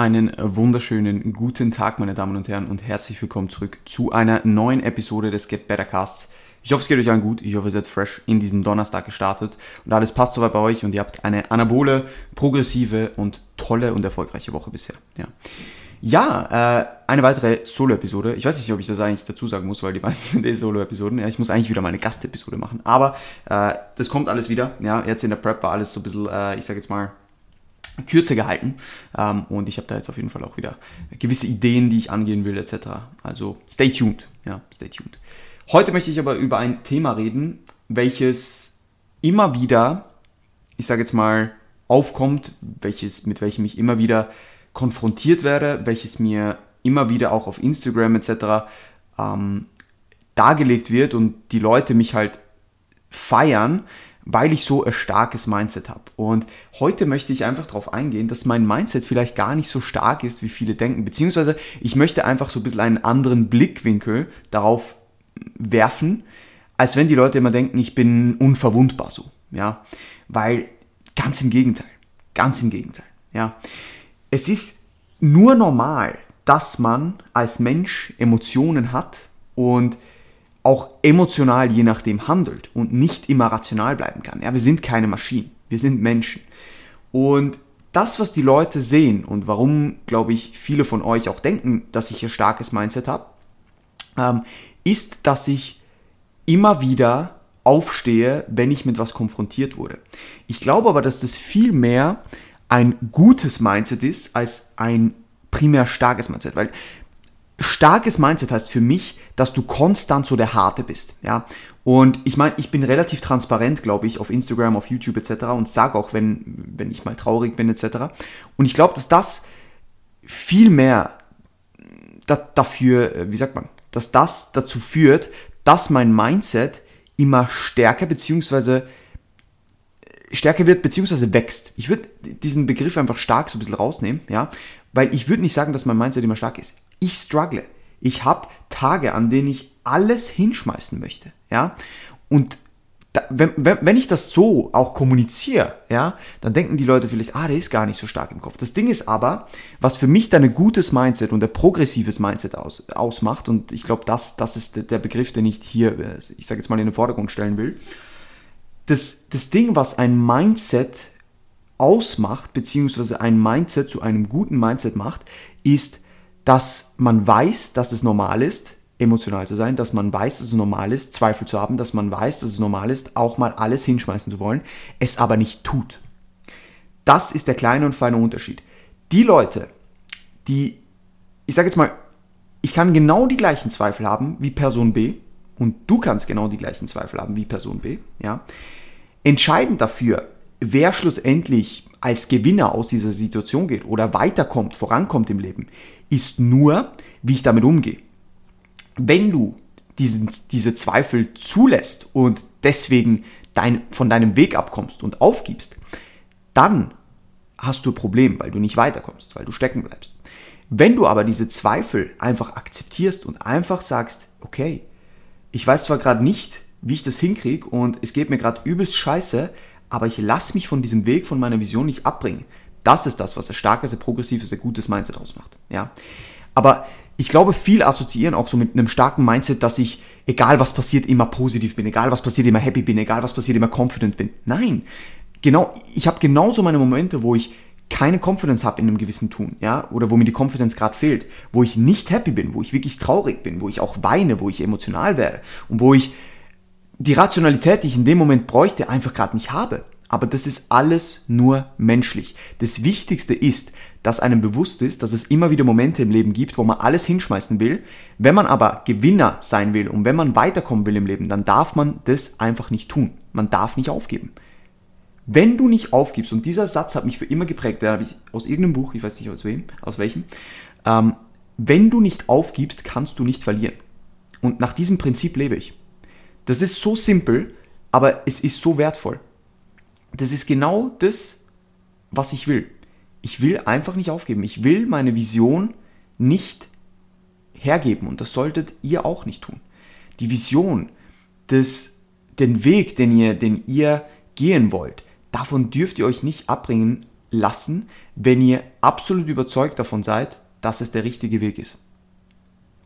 Einen wunderschönen guten Tag, meine Damen und Herren, und herzlich willkommen zurück zu einer neuen Episode des Get Better Casts. Ich hoffe, es geht euch allen gut. Ich hoffe, ihr seid fresh in diesen Donnerstag gestartet und alles passt soweit bei euch und ihr habt eine anabole, progressive und tolle und erfolgreiche Woche bisher. Ja, ja äh, eine weitere Solo-Episode. Ich weiß nicht, ob ich das eigentlich dazu sagen muss, weil die meisten sind eh Solo-Episoden. Ja, ich muss eigentlich wieder mal eine Gastepisode machen, aber äh, das kommt alles wieder. Ja, jetzt in der Prep war alles so ein bisschen, äh, ich sag jetzt mal, kürzer gehalten. Ähm, und ich habe da jetzt auf jeden Fall auch wieder gewisse Ideen, die ich angehen will, etc. Also stay tuned. Ja, stay tuned. Heute möchte ich aber über ein Thema reden, welches immer wieder, ich sage jetzt mal, aufkommt, welches, mit welchem ich immer wieder konfrontiert werde, welches mir immer wieder auch auf Instagram etc. Ähm, dargelegt wird und die Leute mich halt feiern, weil ich so ein starkes Mindset habe. Und heute möchte ich einfach darauf eingehen, dass mein Mindset vielleicht gar nicht so stark ist, wie viele denken. Beziehungsweise ich möchte einfach so ein bisschen einen anderen Blickwinkel darauf werfen, als wenn die Leute immer denken, ich bin unverwundbar so. Ja, weil ganz im Gegenteil. Ganz im Gegenteil. Ja, es ist nur normal, dass man als Mensch Emotionen hat und auch emotional je nachdem handelt und nicht immer rational bleiben kann. Ja, wir sind keine Maschinen, wir sind Menschen. Und das, was die Leute sehen und warum, glaube ich, viele von euch auch denken, dass ich ein starkes Mindset habe, ähm, ist, dass ich immer wieder aufstehe, wenn ich mit was konfrontiert wurde. Ich glaube aber, dass das viel mehr ein gutes Mindset ist als ein primär starkes Mindset, weil starkes Mindset heißt für mich, dass du konstant so der Harte bist, ja. Und ich meine, ich bin relativ transparent, glaube ich, auf Instagram, auf YouTube etc. und sage auch, wenn, wenn ich mal traurig bin etc. Und ich glaube, dass das viel mehr da, dafür, wie sagt man, dass das dazu führt, dass mein Mindset immer stärker beziehungsweise stärker wird beziehungsweise wächst. Ich würde diesen Begriff einfach stark so ein bisschen rausnehmen, ja, weil ich würde nicht sagen, dass mein Mindset immer stark ist. Ich struggle. Ich habe Tage, an denen ich alles hinschmeißen möchte, ja. Und da, wenn, wenn, wenn ich das so auch kommuniziere, ja, dann denken die Leute vielleicht, ah, der ist gar nicht so stark im Kopf. Das Ding ist aber, was für mich dann ein gutes Mindset und ein progressives Mindset aus, ausmacht, und ich glaube, das, das ist der Begriff, den ich hier, ich sage jetzt mal, in den Vordergrund stellen will. Das, das Ding, was ein Mindset ausmacht, beziehungsweise ein Mindset zu einem guten Mindset macht, ist, dass man weiß, dass es normal ist, emotional zu sein, dass man weiß, dass es normal ist, Zweifel zu haben, dass man weiß, dass es normal ist, auch mal alles hinschmeißen zu wollen, es aber nicht tut. Das ist der kleine und feine Unterschied. Die Leute, die, ich sage jetzt mal, ich kann genau die gleichen Zweifel haben wie Person B und du kannst genau die gleichen Zweifel haben wie Person B, ja. Entscheidend dafür, wer schlussendlich als Gewinner aus dieser Situation geht oder weiterkommt, vorankommt im Leben, ist nur, wie ich damit umgehe. Wenn du diesen, diese Zweifel zulässt und deswegen dein, von deinem Weg abkommst und aufgibst, dann hast du ein Problem, weil du nicht weiterkommst, weil du stecken bleibst. Wenn du aber diese Zweifel einfach akzeptierst und einfach sagst, okay, ich weiß zwar gerade nicht, wie ich das hinkriege und es geht mir gerade übelst scheiße, aber ich lasse mich von diesem Weg, von meiner Vision nicht abbringen. Das ist das, was ein starkes, ein progressives, ein gutes Mindset ausmacht. Ja. Aber ich glaube, viel assoziieren auch so mit einem starken Mindset, dass ich, egal was passiert, immer positiv bin, egal was passiert, immer happy bin, egal was passiert, immer confident bin. Nein. Genau, ich habe genauso meine Momente, wo ich keine Confidence habe in einem gewissen Tun, ja, oder wo mir die Confidence gerade fehlt, wo ich nicht happy bin, wo ich wirklich traurig bin, wo ich auch weine, wo ich emotional werde und wo ich die Rationalität, die ich in dem Moment bräuchte, einfach gerade nicht habe. Aber das ist alles nur menschlich. Das Wichtigste ist, dass einem bewusst ist, dass es immer wieder Momente im Leben gibt, wo man alles hinschmeißen will. Wenn man aber Gewinner sein will und wenn man weiterkommen will im Leben, dann darf man das einfach nicht tun. Man darf nicht aufgeben. Wenn du nicht aufgibst, und dieser Satz hat mich für immer geprägt, den habe ich aus irgendeinem Buch, ich weiß nicht aus wem, aus welchem, ähm, wenn du nicht aufgibst, kannst du nicht verlieren. Und nach diesem Prinzip lebe ich. Das ist so simpel, aber es ist so wertvoll. Das ist genau das, was ich will. Ich will einfach nicht aufgeben. Ich will meine Vision nicht hergeben und das solltet ihr auch nicht tun. Die Vision, das, den Weg, den ihr, den ihr gehen wollt, davon dürft ihr euch nicht abbringen lassen, wenn ihr absolut überzeugt davon seid, dass es der richtige Weg ist.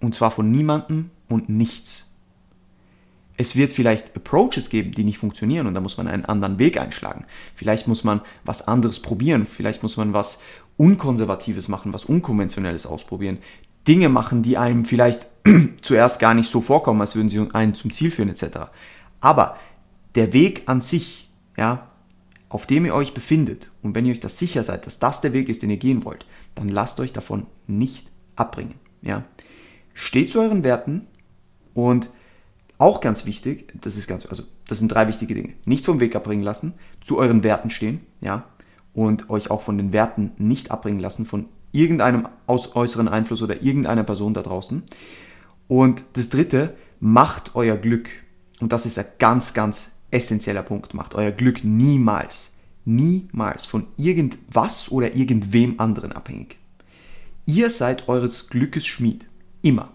Und zwar von niemandem und nichts. Es wird vielleicht Approaches geben, die nicht funktionieren und da muss man einen anderen Weg einschlagen. Vielleicht muss man was anderes probieren, vielleicht muss man was Unkonservatives machen, was Unkonventionelles ausprobieren. Dinge machen, die einem vielleicht zuerst gar nicht so vorkommen, als würden sie einen zum Ziel führen etc. Aber der Weg an sich, ja, auf dem ihr euch befindet und wenn ihr euch das sicher seid, dass das der Weg ist, den ihr gehen wollt, dann lasst euch davon nicht abbringen. Ja. Steht zu euren Werten und auch ganz wichtig, das ist ganz, also das sind drei wichtige Dinge. Nicht vom Weg abbringen lassen, zu euren Werten stehen, ja, und euch auch von den Werten nicht abbringen lassen von irgendeinem aus äußeren Einfluss oder irgendeiner Person da draußen. Und das dritte, macht euer Glück, und das ist ein ganz, ganz essentieller Punkt, macht euer Glück niemals, niemals von irgendwas oder irgendwem anderen abhängig. Ihr seid eures Glückes Schmied. Immer.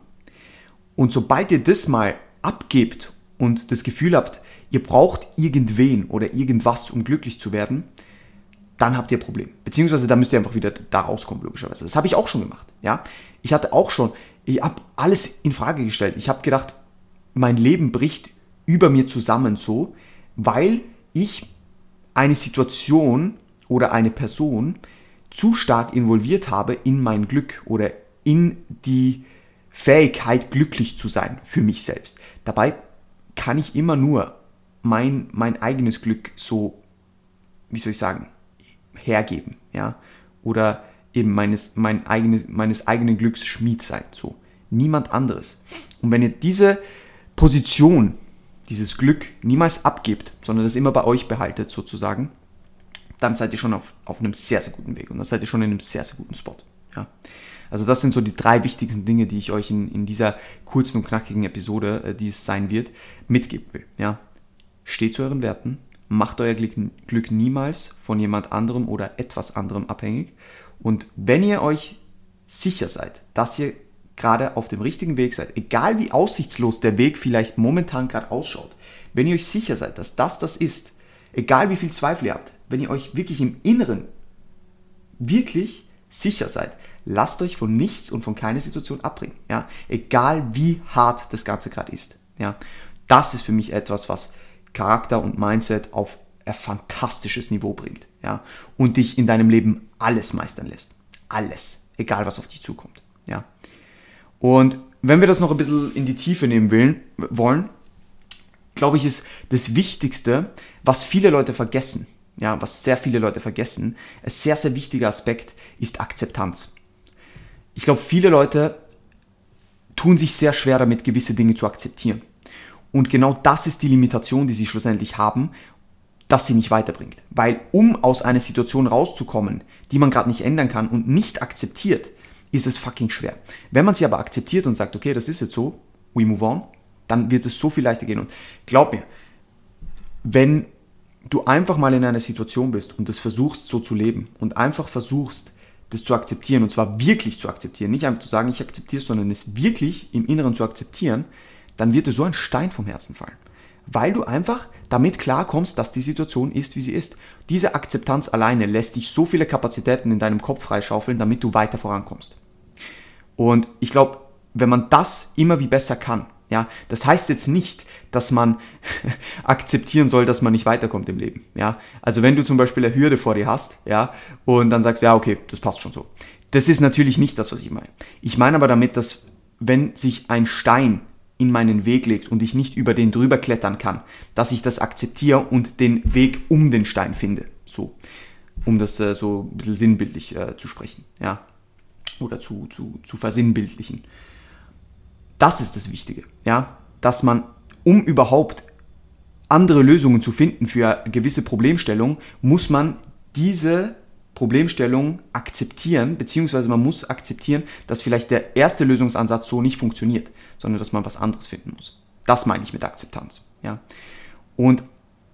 Und sobald ihr das mal abgebt und das Gefühl habt, ihr braucht irgendwen oder irgendwas, um glücklich zu werden, dann habt ihr ein Problem. Beziehungsweise da müsst ihr einfach wieder da rauskommen, logischerweise. Das habe ich auch schon gemacht. Ja? Ich hatte auch schon, ich habe alles in Frage gestellt. Ich habe gedacht, mein Leben bricht über mir zusammen so, weil ich eine Situation oder eine Person zu stark involviert habe in mein Glück oder in die Fähigkeit, glücklich zu sein für mich selbst. Dabei kann ich immer nur mein, mein eigenes Glück so, wie soll ich sagen, hergeben, ja, oder eben meines, mein eigenes, meines eigenen Glücks Schmied sein, so. Niemand anderes. Und wenn ihr diese Position, dieses Glück niemals abgebt, sondern das immer bei euch behaltet, sozusagen, dann seid ihr schon auf, auf einem sehr, sehr guten Weg und dann seid ihr schon in einem sehr, sehr guten Spot, ja. Also das sind so die drei wichtigsten Dinge, die ich euch in, in dieser kurzen und knackigen Episode, äh, die es sein wird, mitgeben will. Ja? Steht zu euren Werten, macht euer Glück, Glück niemals von jemand anderem oder etwas anderem abhängig. Und wenn ihr euch sicher seid, dass ihr gerade auf dem richtigen Weg seid, egal wie aussichtslos der Weg vielleicht momentan gerade ausschaut, wenn ihr euch sicher seid, dass das das ist, egal wie viel Zweifel ihr habt, wenn ihr euch wirklich im Inneren wirklich sicher seid, lasst euch von nichts und von keiner Situation abbringen. Ja? Egal wie hart das Ganze gerade ist. Ja? Das ist für mich etwas, was Charakter und Mindset auf ein fantastisches Niveau bringt. Ja? Und dich in deinem Leben alles meistern lässt. Alles. Egal was auf dich zukommt. Ja? Und wenn wir das noch ein bisschen in die Tiefe nehmen will, wollen, glaube ich, ist das Wichtigste, was viele Leute vergessen, ja, was sehr viele Leute vergessen, ein sehr, sehr wichtiger Aspekt ist Akzeptanz ich glaube, viele Leute tun sich sehr schwer damit, gewisse Dinge zu akzeptieren. Und genau das ist die Limitation, die sie schlussendlich haben, dass sie nicht weiterbringt. Weil um aus einer Situation rauszukommen, die man gerade nicht ändern kann und nicht akzeptiert, ist es fucking schwer. Wenn man sie aber akzeptiert und sagt, okay, das ist jetzt so, we move on, dann wird es so viel leichter gehen. Und glaub mir, wenn du einfach mal in einer Situation bist und das versuchst so zu leben und einfach versuchst, das zu akzeptieren und zwar wirklich zu akzeptieren, nicht einfach zu sagen, ich akzeptiere es, sondern es wirklich im Inneren zu akzeptieren, dann wird dir so ein Stein vom Herzen fallen. Weil du einfach damit klarkommst, dass die Situation ist, wie sie ist. Diese Akzeptanz alleine lässt dich so viele Kapazitäten in deinem Kopf freischaufeln, damit du weiter vorankommst. Und ich glaube, wenn man das immer wie besser kann, ja, das heißt jetzt nicht, dass man akzeptieren soll, dass man nicht weiterkommt im Leben. Ja, also wenn du zum Beispiel eine Hürde vor dir hast, ja, und dann sagst, ja, okay, das passt schon so. Das ist natürlich nicht das, was ich meine. Ich meine aber damit, dass wenn sich ein Stein in meinen Weg legt und ich nicht über den drüber klettern kann, dass ich das akzeptiere und den Weg um den Stein finde. So, um das äh, so ein bisschen sinnbildlich äh, zu sprechen, ja, oder zu, zu, zu versinnbildlichen. Das ist das Wichtige, ja, dass man, um überhaupt andere Lösungen zu finden für gewisse Problemstellungen, muss man diese Problemstellung akzeptieren, beziehungsweise man muss akzeptieren, dass vielleicht der erste Lösungsansatz so nicht funktioniert, sondern dass man was anderes finden muss. Das meine ich mit Akzeptanz, ja. Und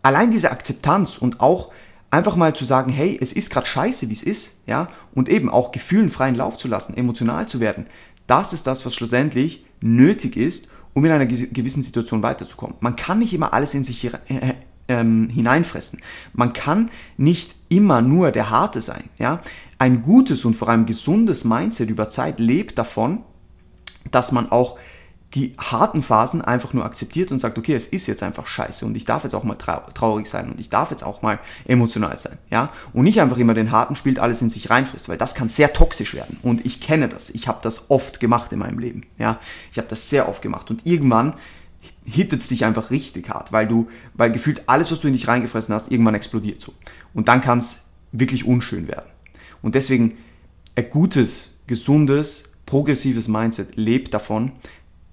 allein diese Akzeptanz und auch einfach mal zu sagen, hey, es ist gerade scheiße, wie es ist, ja, und eben auch Gefühlen freien Lauf zu lassen, emotional zu werden, das ist das, was schlussendlich nötig ist, um in einer gewissen Situation weiterzukommen. Man kann nicht immer alles in sich hier, äh, ähm, hineinfressen. Man kann nicht immer nur der Harte sein. Ja? ein gutes und vor allem gesundes Mindset über Zeit lebt davon, dass man auch die harten Phasen einfach nur akzeptiert und sagt, okay, es ist jetzt einfach scheiße und ich darf jetzt auch mal traurig sein und ich darf jetzt auch mal emotional sein, ja? Und nicht einfach immer den harten spielt, alles in sich reinfrisst, weil das kann sehr toxisch werden und ich kenne das. Ich habe das oft gemacht in meinem Leben, ja? Ich habe das sehr oft gemacht und irgendwann hittet es dich einfach richtig hart, weil du, weil gefühlt alles, was du in dich reingefressen hast, irgendwann explodiert so. Und dann kann es wirklich unschön werden. Und deswegen ein gutes, gesundes, progressives Mindset lebt davon,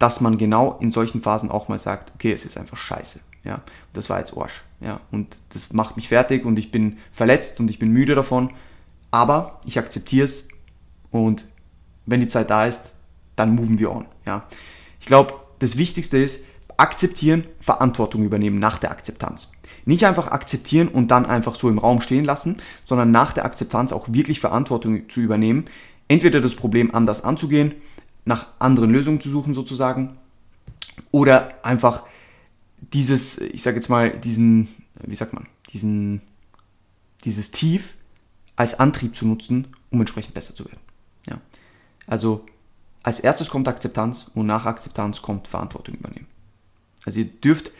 dass man genau in solchen Phasen auch mal sagt, okay, es ist einfach scheiße. Ja, das war jetzt Arsch. Ja, und das macht mich fertig und ich bin verletzt und ich bin müde davon. Aber ich akzeptiere es und wenn die Zeit da ist, dann moven wir on. Ja, ich glaube, das Wichtigste ist, akzeptieren, Verantwortung übernehmen nach der Akzeptanz. Nicht einfach akzeptieren und dann einfach so im Raum stehen lassen, sondern nach der Akzeptanz auch wirklich Verantwortung zu übernehmen. Entweder das Problem anders anzugehen nach anderen Lösungen zu suchen sozusagen oder einfach dieses, ich sage jetzt mal, diesen, wie sagt man, diesen, dieses Tief als Antrieb zu nutzen, um entsprechend besser zu werden. Ja. Also als erstes kommt Akzeptanz und nach Akzeptanz kommt Verantwortung übernehmen. Also ihr dürft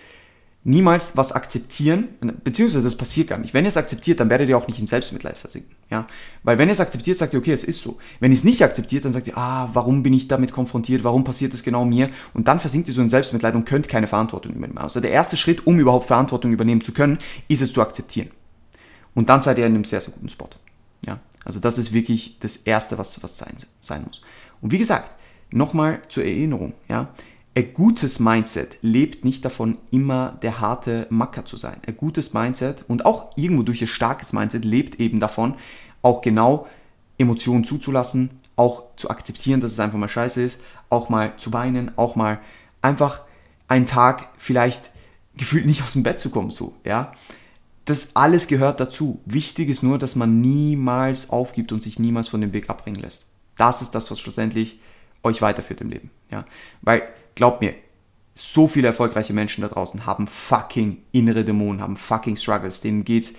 niemals was akzeptieren, beziehungsweise das passiert gar nicht. Wenn ihr es akzeptiert, dann werdet ihr auch nicht in Selbstmitleid versinken. Ja? Weil wenn ihr es akzeptiert, sagt ihr, okay, es ist so. Wenn ihr es nicht akzeptiert, dann sagt ihr, ah, warum bin ich damit konfrontiert, warum passiert das genau mir? Und dann versinkt ihr so in Selbstmitleid und könnt keine Verantwortung übernehmen. Also der erste Schritt, um überhaupt Verantwortung übernehmen zu können, ist es zu akzeptieren. Und dann seid ihr in einem sehr, sehr guten Spot. Ja? Also das ist wirklich das Erste, was, was sein, sein muss. Und wie gesagt, nochmal zur Erinnerung, ja, ein gutes Mindset lebt nicht davon, immer der harte Macker zu sein. Ein gutes Mindset und auch irgendwo durch ein starkes Mindset lebt eben davon, auch genau Emotionen zuzulassen, auch zu akzeptieren, dass es einfach mal scheiße ist, auch mal zu weinen, auch mal einfach einen Tag vielleicht gefühlt nicht aus dem Bett zu kommen, so, ja. Das alles gehört dazu. Wichtig ist nur, dass man niemals aufgibt und sich niemals von dem Weg abbringen lässt. Das ist das, was schlussendlich euch weiterführt im Leben, ja. Weil glaubt mir, so viele erfolgreiche Menschen da draußen haben fucking innere Dämonen, haben fucking Struggles, denen geht's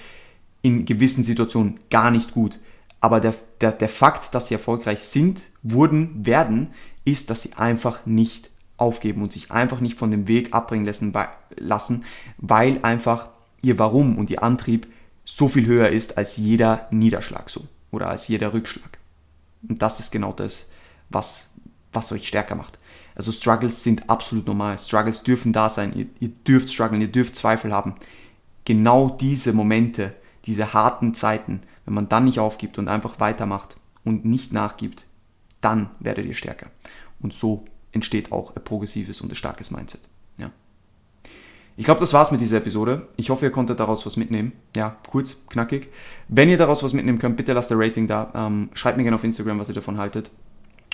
in gewissen Situationen gar nicht gut. Aber der, der, der Fakt, dass sie erfolgreich sind, wurden, werden, ist, dass sie einfach nicht aufgeben und sich einfach nicht von dem Weg abbringen lassen, lassen, weil einfach ihr Warum und ihr Antrieb so viel höher ist als jeder Niederschlag so oder als jeder Rückschlag. Und das ist genau das, was, was euch stärker macht. Also Struggles sind absolut normal. Struggles dürfen da sein. Ihr, ihr dürft strugglen, ihr dürft Zweifel haben. Genau diese Momente, diese harten Zeiten, wenn man dann nicht aufgibt und einfach weitermacht und nicht nachgibt, dann werdet ihr stärker. Und so entsteht auch ein progressives und ein starkes Mindset. Ja. Ich glaube, das war's mit dieser Episode. Ich hoffe, ihr konntet daraus was mitnehmen. Ja, kurz, knackig. Wenn ihr daraus was mitnehmen könnt, bitte lasst ein Rating da. Ähm, schreibt mir gerne auf Instagram, was ihr davon haltet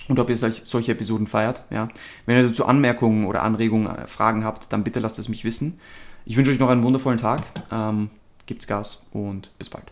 und ob ihr solch, solche Episoden feiert. Ja. Wenn ihr dazu Anmerkungen oder Anregungen, äh, Fragen habt, dann bitte lasst es mich wissen. Ich wünsche euch noch einen wundervollen Tag. Ähm, gibt's Gas und bis bald.